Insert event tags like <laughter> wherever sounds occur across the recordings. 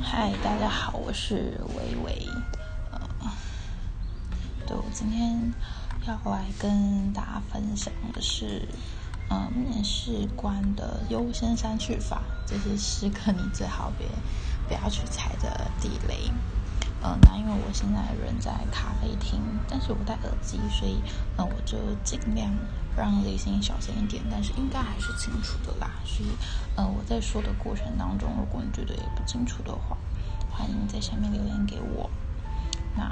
嗨，大家好，我是微微。呃，对我今天要来跟大家分享的是，呃，面试官的优先删去法，这是时刻你最好别不要去踩的地雷。呃，那因为我现在人在咖啡厅，但是我戴耳机，所以呃，我就尽量让离声小声一点，但是应该还是清楚的啦。所以呃，我在说的过程当中，如果你觉得也不清楚的话，欢迎在下面留言给我。那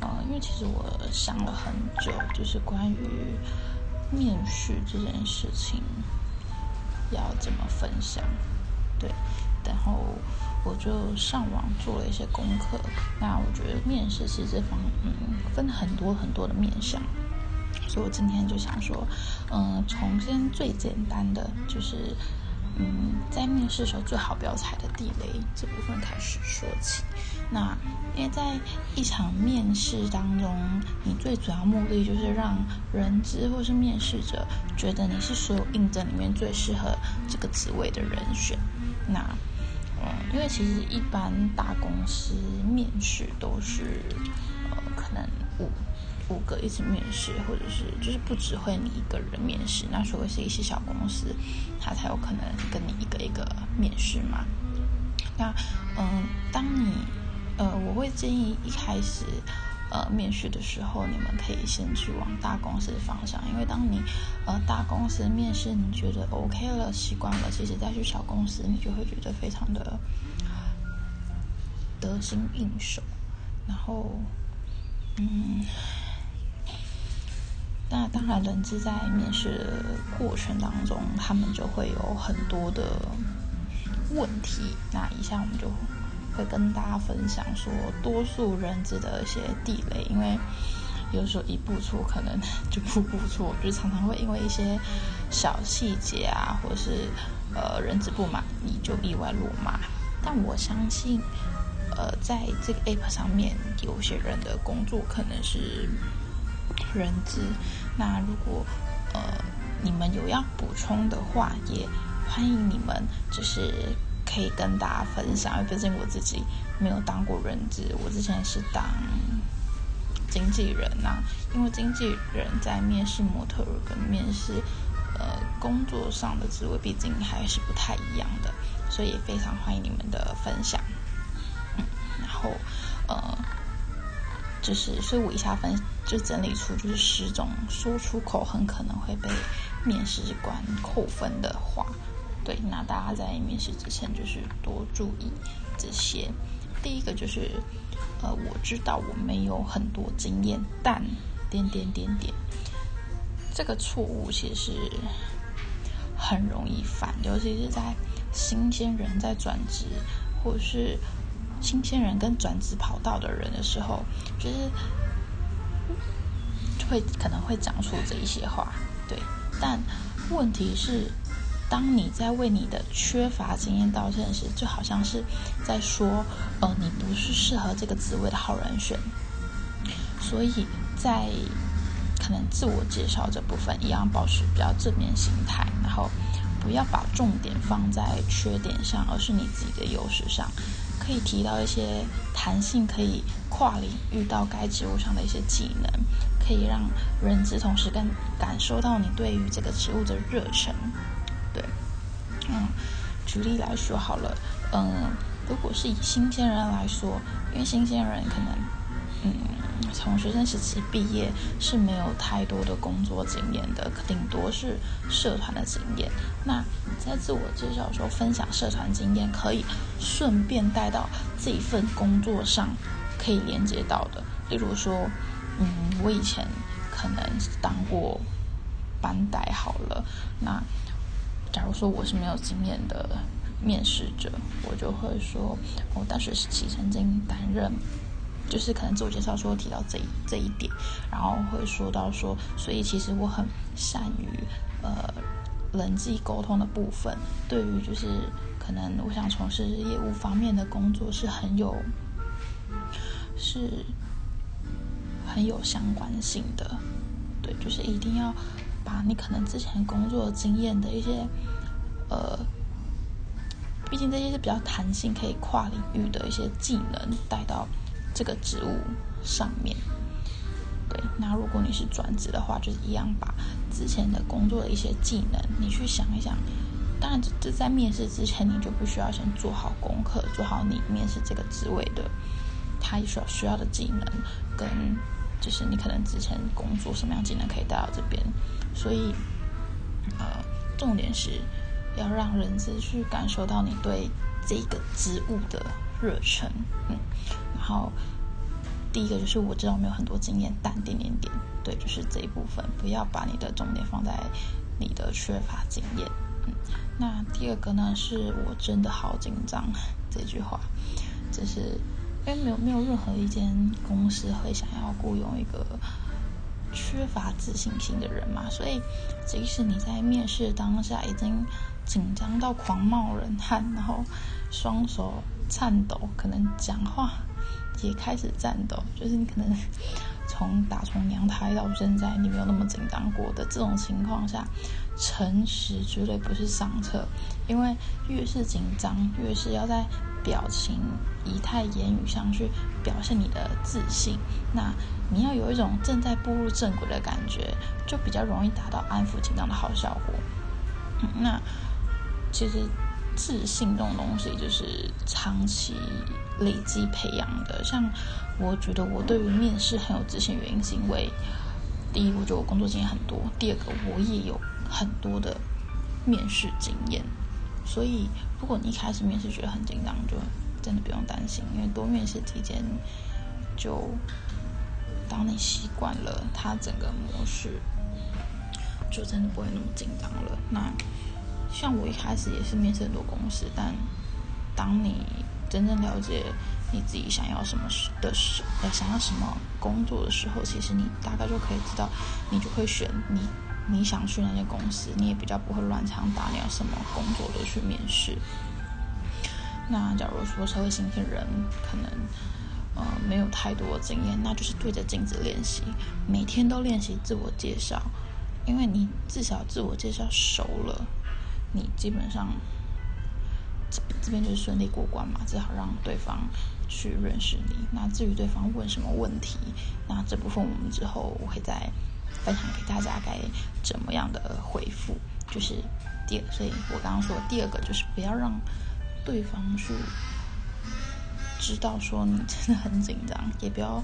呃，因为其实我想了很久，就是关于面试这件事情要怎么分享，对，然后。我就上网做了一些功课。那我觉得面试其实方嗯分很多很多的面向，所以我今天就想说，嗯，从先最简单的就是嗯在面试时候最好不要踩的地雷这部分开始说起。那因为在一场面试当中，你最主要目的就是让人资或是面试者觉得你是所有应征里面最适合这个职位的人选。那嗯，因为其实一般大公司面试都是，呃，可能五五个一起面试，或者是就是不只会你一个人面试。那除非是一些小公司，他才有可能跟你一个一个面试嘛。那嗯，当你呃，我会建议一开始。呃，面试的时候，你们可以先去往大公司的方向，因为当你呃大公司面试你觉得 OK 了，习惯了，其实再去小公司，你就会觉得非常的得心应手。然后，嗯，那当然，人资在面试的过程当中，他们就会有很多的问题。那以下我们就。会跟大家分享说，多数人资的一些地雷，因为有时候一步错，可能 <laughs> 就步步错，就常常会因为一些小细节啊，或者是呃人资不满意就意外落马。但我相信，呃，在这个 app 上面，有些人的工作可能是人资。那如果呃你们有要补充的话，也欢迎你们就是。可以跟大家分享，因为毕竟我自己没有当过人资，我之前是当经纪人呐。因为经纪人在面试模特儿跟面试呃工作上的职位，毕竟还是不太一样的，所以也非常欢迎你们的分享。嗯，然后呃，就是所以我一下分就整理出就是十种说出口很可能会被面试官扣分的话。对，那大家在面试之前就是多注意这些。第一个就是，呃，我知道我没有很多经验，但点点点点，这个错误其实很容易犯，尤其是在新鲜人在转职，或者是新鲜人跟转职跑道的人的时候，就是会可能会讲出这一些话。对，但问题是。当你在为你的缺乏经验道歉时，就好像是在说，呃，你不是适合这个职位的好人选。所以在可能自我介绍这部分，一样保持比较正面心态，然后不要把重点放在缺点上，而是你自己的优势上，可以提到一些弹性，可以跨领域到该职务上的一些技能，可以让人知同时更感受到你对于这个职务的热忱。对，嗯，举例来说好了，嗯，如果是以新鲜人来说，因为新鲜人可能，嗯，从学生时期毕业是没有太多的工作经验的，顶多是社团的经验。那你在自我介绍的时候分享社团经验，可以顺便带到这一份工作上可以连接到的。例如说，嗯，我以前可能当过班带好了，那。假如说我是没有经验的面试者，我就会说，我大学时期曾经担任，就是可能自我介绍说提到这一这一点，然后会说到说，所以其实我很善于呃人际沟通的部分，对于就是可能我想从事业务方面的工作是很有是很有相关性的，对，就是一定要。把你可能之前工作经验的一些，呃，毕竟这些是比较弹性、可以跨领域的一些技能带到这个职务上面。对，那如果你是转职的话，就是一样把之前的工作的一些技能，你去想一想。当然，这在面试之前，你就必须要先做好功课，做好你面试这个职位的他所需要的技能，跟就是你可能之前工作什么样技能可以带到这边。所以，呃，重点是要让人资去感受到你对这个职务的热忱。嗯，后第一个就是我知道我没有很多经验，但点点点，对，就是这一部分，不要把你的重点放在你的缺乏经验。嗯，那第二个呢，是我真的好紧张这句话，就是因为没有没有任何一间公司会想要雇佣一个缺乏自信心的人嘛，所以即使你在面试当下已经紧张到狂冒冷汗，然后双手颤抖，可能讲话也开始战斗，<laughs> 就是你可能从打从娘胎到现在，你没有那么紧张过的这种情况下。诚实绝对不是上策，因为越是紧张，越是要在表情、仪态、言语上去表现你的自信。那你要有一种正在步入正轨的感觉，就比较容易达到安抚紧张的好效果。<laughs> 那其实自信这种东西，就是长期累积培养的。像我觉得我对于面试很有自信，原因是因为第一，我觉得我工作经验很多；第二个，我也有。很多的面试经验，所以如果你一开始面试觉得很紧张，就真的不用担心，因为多面试几间，就当你习惯了它整个模式，就真的不会那么紧张了。那像我一开始也是面试很多公司，但当你真正了解你自己想要什么的时，呃，想要什么工作的时候，其实你大概就可以知道，你就会选你。你想去那些公司，你也比较不会乱枪打鸟，什么工作都去面试。那假如说社会新鲜人可能呃没有太多经验，那就是对着镜子练习，每天都练习自我介绍，因为你至少自我介绍熟了，你基本上这这边就是顺利过关嘛，最好让对方去认识你。那至于对方问什么问题，那这部分我们之后我会再。分享给大家该怎么样的回复，就是第，所以我刚刚说第二个就是不要让对方去知道说你真的很紧张，也不要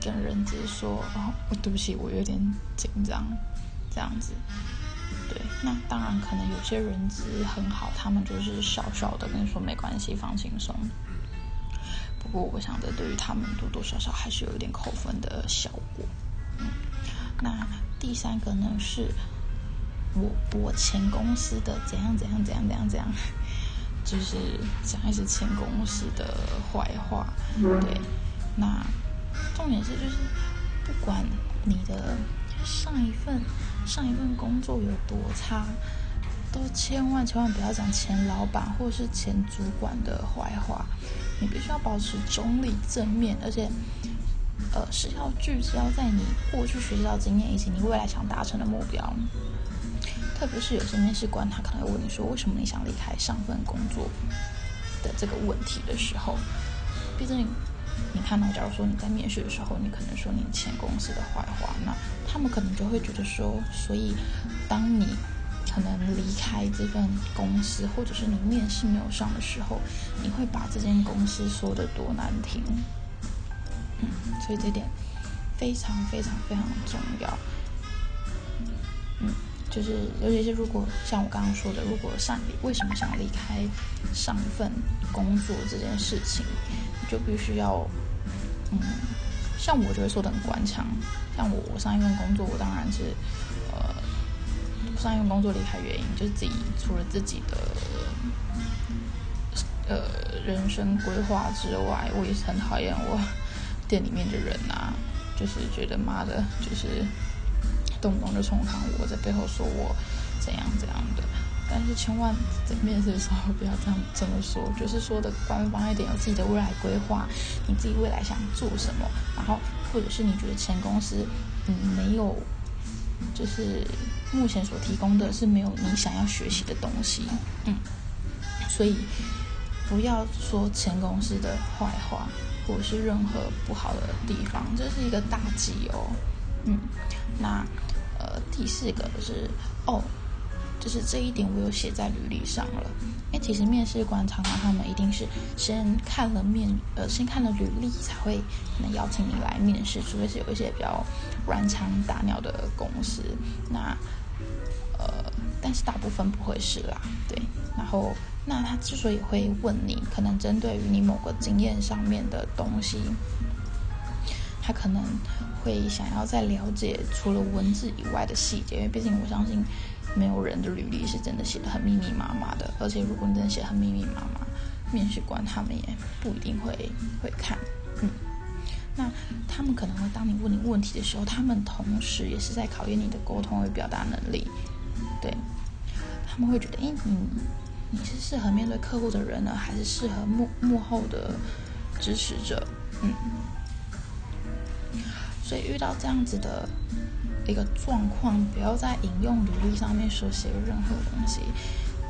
跟人直接说哦，对不起，我有点紧张，这样子。对，那当然可能有些人资很好，他们就是小小的跟你说没关系，放轻松。不过我想着对于他们多多少少还是有一点扣分的效果。嗯那第三个呢，是我我前公司的怎样怎样怎样怎样怎样，<laughs> 就是讲一些前公司的坏话。对，那重点是就是不管你的上一份上一份工作有多差，都千万千万不要讲前老板或是前主管的坏话。你必须要保持中立正面，而且。呃，是要聚焦在你过去学习到经验以及你未来想达成的目标。特别是有些面试官，他可能会问你说：“为什么你想离开上份工作？”的这个问题的时候，毕竟你看到，假如说你在面试的时候，你可能说你前公司的坏话，那他们可能就会觉得说，所以当你可能离开这份公司，或者是你面试没有上的时候，你会把这间公司说的多难听。嗯所以这点非常非常非常重要。嗯，就是尤其是如果像我刚刚说的，如果上为什么想离开上一份工作这件事情，就必须要嗯，像我就会说的很官腔。像我我上一份工作，我当然是呃上一份工作离开原因就是自己除了自己的呃人生规划之外，我也是很讨厌我。店里面的人啊，就是觉得妈的，就是动不动就冲康我，在背后说我怎样怎样的。但是千万在面试的时候不要这样这么说，就是说的官方一点，有自己的未来规划，你自己未来想做什么，然后或者是你觉得前公司嗯没有，就是目前所提供的是没有你想要学习的东西，嗯，所以不要说前公司的坏话，或者是任何不好的地方，这是一个大忌哦。嗯，那呃第四个是哦。就是这一点，我有写在履历上了。因为其实面试官常常他们一定是先看了面，呃，先看了履历才会能邀请你来面试，除非是有一些比较软枪打鸟的公司。那呃，但是大部分不会是啦，对。然后，那他之所以会问你，可能针对于你某个经验上面的东西，他可能会想要再了解除了文字以外的细节，因为毕竟我相信。没有人的履历是真的写的很密密麻麻的，而且如果你真的写很密密麻麻，面试官他们也不一定会会看。嗯，那他们可能会当你问你问题的时候，他们同时也是在考验你的沟通与表达能力。对，他们会觉得，哎，你你是适合面对客户的人呢，还是适合幕幕后的支持者？嗯，所以遇到这样子的。一个状况，不要在引用履历上面所写任何东西，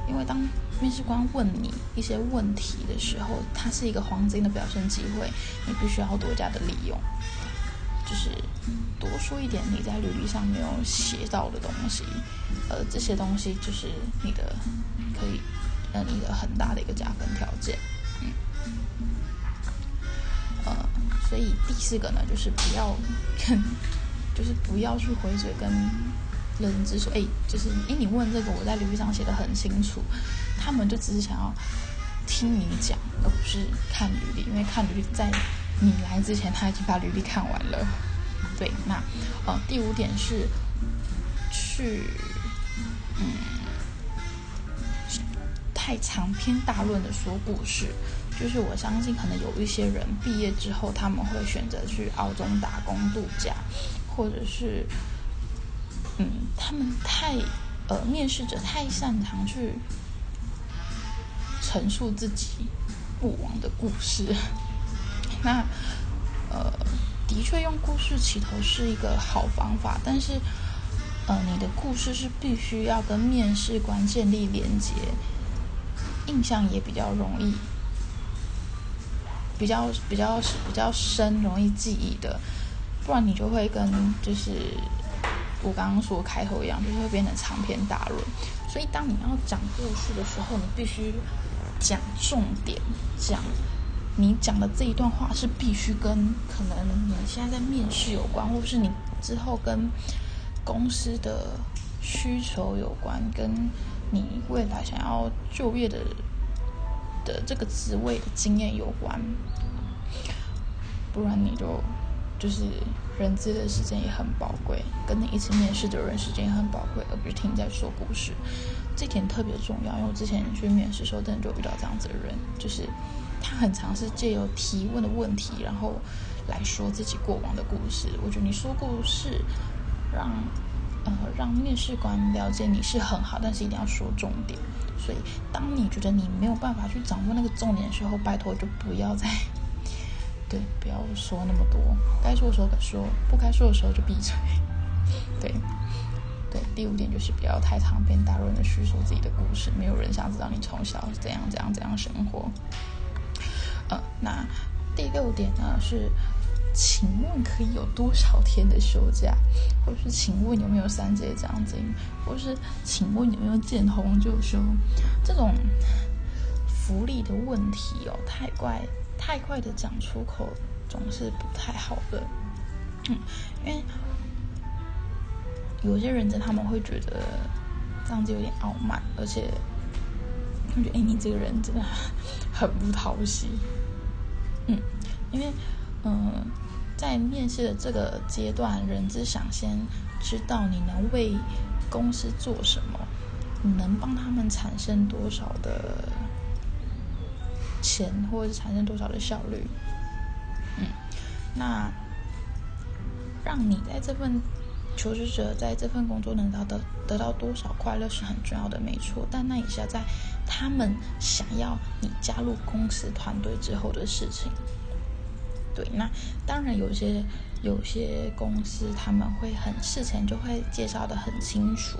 因为当面试官问你一些问题的时候，它是一个黄金的表现机会，你必须要多加的利用，就是多说一点你在履历上没有写到的东西，呃，这些东西就是你的可以，呃，你的很大的一个加分条件，嗯，呃，所以第四个呢，就是不要。就是不要去回嘴跟人资说，哎，就是哎，你问这个，我在履历上写的很清楚，他们就只是想要听你讲，而不是看履历，因为看履历在你来之前他已经把履历看完了。对，那呃，第五点是去嗯太长篇大论的说故事，就是我相信可能有一些人毕业之后他们会选择去澳洲打工度假。或者是，嗯，他们太，呃，面试者太擅长去陈述自己过往的故事。<laughs> 那，呃，的确用故事起头是一个好方法，但是，呃，你的故事是必须要跟面试官建立连接，印象也比较容易，比较比较比较深，容易记忆的。不然你就会跟就是我刚刚说开头一样，就是会变成长篇大论。所以当你要讲故事的时候，你必须讲重点，讲你讲的这一段话是必须跟可能你现在在面试有关，或是你之后跟公司的需求有关，跟你未来想要就业的的这个职位的经验有关。不然你就。就是人资的时间也很宝贵，跟你一起面试的人时间也很宝贵，而不是听你在说故事。这点特别重要，因为我之前去面试时候，真的就遇到这样子的人，就是他很尝试借由提问的问题，然后来说自己过往的故事。我觉得你说故事，让呃让面试官了解你是很好，但是一定要说重点。所以当你觉得你没有办法去掌握那个重点的时候，拜托就不要再。<laughs> 对，不要说那么多，该说的时候说，不该说的时候就闭嘴。对，对，第五点就是不要太长篇大论的叙述自己的故事，没有人想知道你从小怎样怎样怎样生活。呃，那第六点呢是，请问可以有多少天的休假？或是请问有没有三节奖金？或是请问有没有见红就休？这种福利的问题哦，太怪。太快的讲出口总是不太好的，嗯，因为有些人在他们会觉得这样子有点傲慢，而且我觉得哎，你这个人真的很不讨喜，<laughs> 嗯，因为嗯，在面试的这个阶段，人只想先知道你能为公司做什么，你能帮他们产生多少的。钱或者是产生多少的效率，嗯，那让你在这份求职者在这份工作能得到得到多少快乐是很重要的，没错。但那也是要在他们想要你加入公司团队之后的事情。对，那当然有些有些公司他们会很事前就会介绍的很清楚，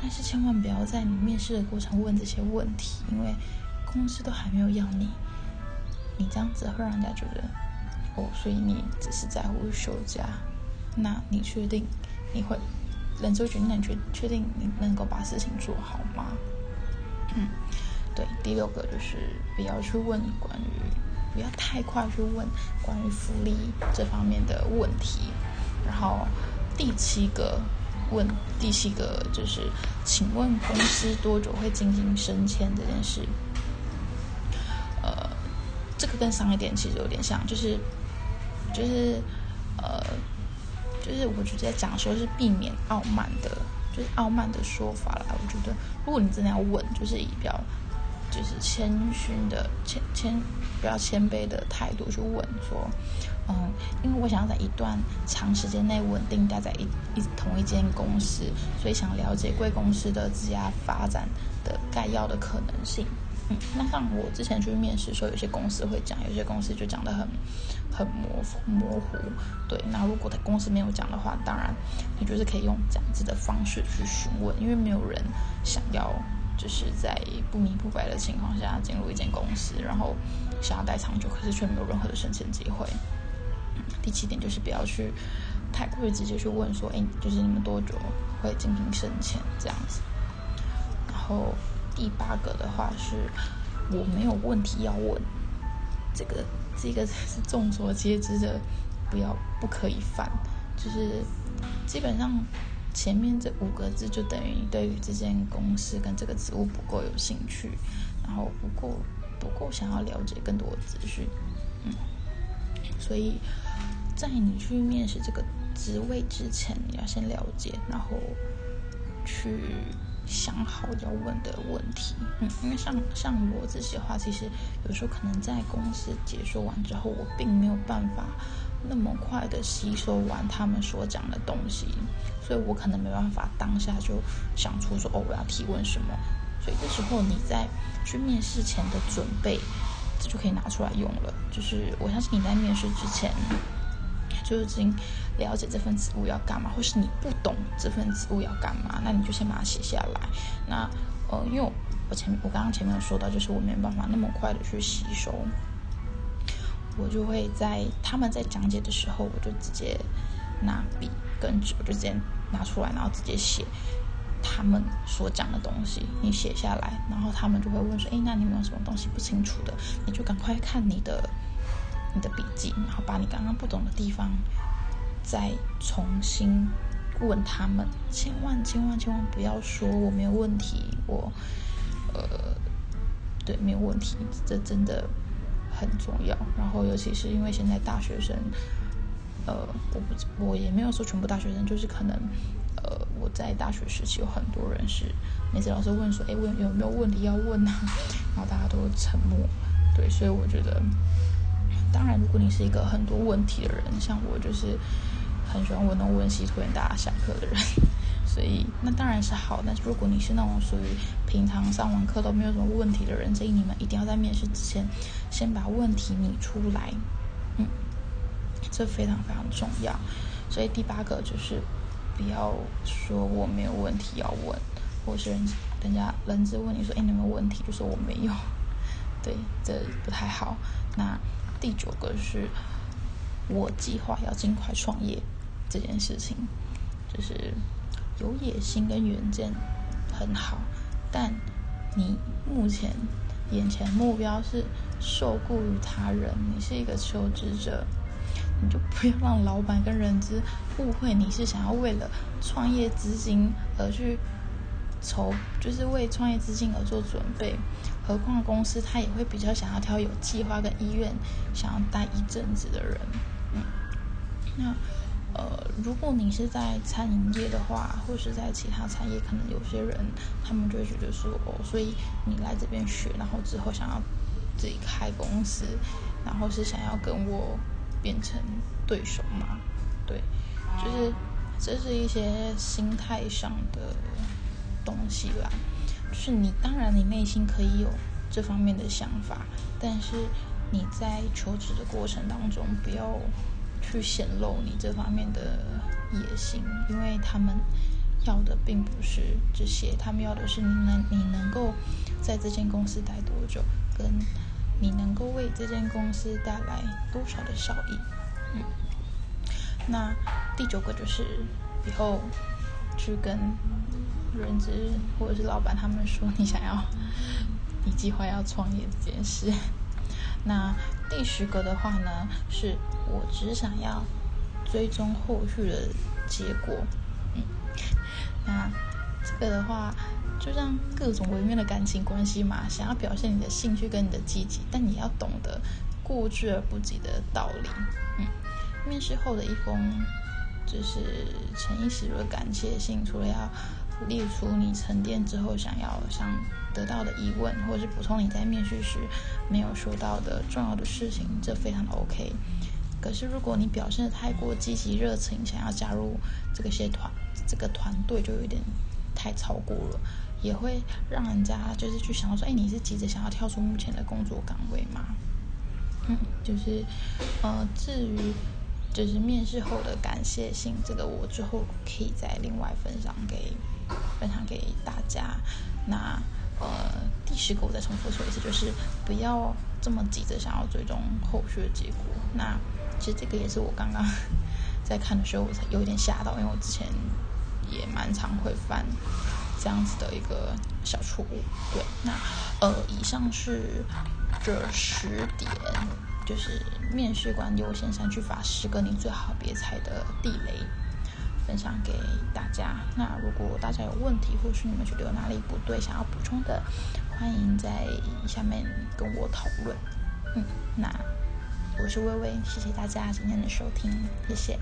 但是千万不要在你面试的过程问这些问题，因为。公司都还没有要你，你这样子会让人家觉得，哦，所以你只是在乎休假，那你确定你会？人就觉得你确确定你能够把事情做好吗？嗯，对。第六个就是不要去问关于，不要太快去问关于福利这方面的问题。然后第七个问，第七个就是，请问公司多久会进行升迁这件事？呃，这个跟上一点其实有点像，就是就是呃。就是我直接讲说，是避免傲慢的，就是傲慢的说法啦。我觉得，如果你真的要问，就是以比较就是谦逊的谦谦比较谦卑的态度去问说，嗯，因为我想要在一段长时间内稳定待在一一同一间公司，所以想了解贵公司的职业发展的概要的可能性。<laughs> 那像我之前去面试的时候，有些公司会讲，有些公司就讲的很很模模糊。对，那如果他公司没有讲的话，当然你就是可以用这样子的方式去询问，因为没有人想要就是在不明不白的情况下进入一间公司，然后想要待长久，可是却没有任何的升迁机会。第七点就是不要去太过于直接去问说，哎，就是你们多久会进行升迁这样子，然后。第八个的话是，我没有问题要问，这个这个是众所皆知的，不要不可以犯，就是基本上前面这五个字就等于对于这间公司跟这个职务不够有兴趣，然后不够不够想要了解更多的资讯，嗯，所以在你去面试这个职位之前，你要先了解，然后去。想好要问的问题，嗯，因为像像我自己的话，其实有时候可能在公司解说完之后，我并没有办法那么快的吸收完他们所讲的东西，所以我可能没办法当下就想出说哦我要提问什么，所以这时候你在去面试前的准备，这就可以拿出来用了。就是我相信你在面试之前。就已经了解这份职务要干嘛，或是你不懂这份职务要干嘛，那你就先把它写下来。那呃，因为我前我刚刚前面有说到，就是我没办法那么快的去吸收，我就会在他们在讲解的时候，我就直接拿笔跟纸，我就直接拿出来，然后直接写他们所讲的东西，你写下来，然后他们就会问说：“哎，那你有没有什么东西不清楚的？”你就赶快看你的。你的笔记，然后把你刚刚不懂的地方再重新问他们，千万千万千万不要说我没有问题，我呃对没有问题，这真的很重要。然后尤其是因为现在大学生，呃我不我也没有说全部大学生，就是可能呃我在大学时期有很多人是每次老师问说哎问有没有问题要问啊，然后大家都沉默，对，所以我觉得。当然，如果你是一个很多问题的人，像我就是很喜欢问东问西、拖延大家下课的人，<laughs> 所以那当然是好。但是如果你是那种属于平常上完课都没有什么问题的人，建议你们一定要在面试之前先把问题拟出来，嗯，这非常非常重要。所以第八个就是不要说我没有问题要问，或是人人家人质问你说哎你有没有问题，就说我没有，对，这不太好。那第九个是，我计划要尽快创业这件事情，就是有野心跟远见很好，但你目前眼前目标是受雇于他人，你是一个求职者，你就不要让老板跟人资误会你是想要为了创业资金而去。筹就是为创业资金而做准备，何况公司他也会比较想要挑有计划跟意愿想要待一阵子的人。嗯，那呃，如果你是在餐饮业的话，或是在其他产业，可能有些人他们就会觉得说，哦，所以你来这边学，然后之后想要自己开公司，然后是想要跟我变成对手吗？对，就是这是一些心态上的。东西啦，就是你当然你内心可以有这方面的想法，但是你在求职的过程当中不要去显露你这方面的野心，因为他们要的并不是这些，他们要的是你能你能够在这间公司待多久，跟你能够为这间公司带来多少的效益。嗯，那第九个就是以后去跟人资或者是老板他们说你想要，你计划要创业这件事。<laughs> 那第十个的话呢，是我只想要追踪后续的结果。嗯，那这个的话，就像各种微妙的感情关系嘛，想要表现你的兴趣跟你的积极，但你要懂得过之而不及的道理。嗯，面试后的一封就是诚意十足的感谢信，除了要列出你沉淀之后想要想得到的疑问，或者是补充你在面试时没有说到的重要的事情，这非常的 OK。可是如果你表现的太过积极热情，想要加入这个些团这个团队，就有点太超过了，也会让人家就是去想到说，哎，你是急着想要跳出目前的工作岗位吗？嗯，就是呃，至于。就是面试后的感谢信，这个我之后可以再另外分享给分享给大家。那呃，第十个我再重复说一次，就是不要这么急着想要追踪后续的结果。那其实这个也是我刚刚在看的时候，我才有点吓到，因为我之前也蛮常会犯这样子的一个小错误。对，那呃，以上是这十点。就是面试官优先删去法十个你最好别踩的地雷，分享给大家。那如果大家有问题，或者是你们觉得有哪里不对，想要补充的，欢迎在下面跟我讨论。嗯，那我是微微，谢谢大家今天的收听，谢谢。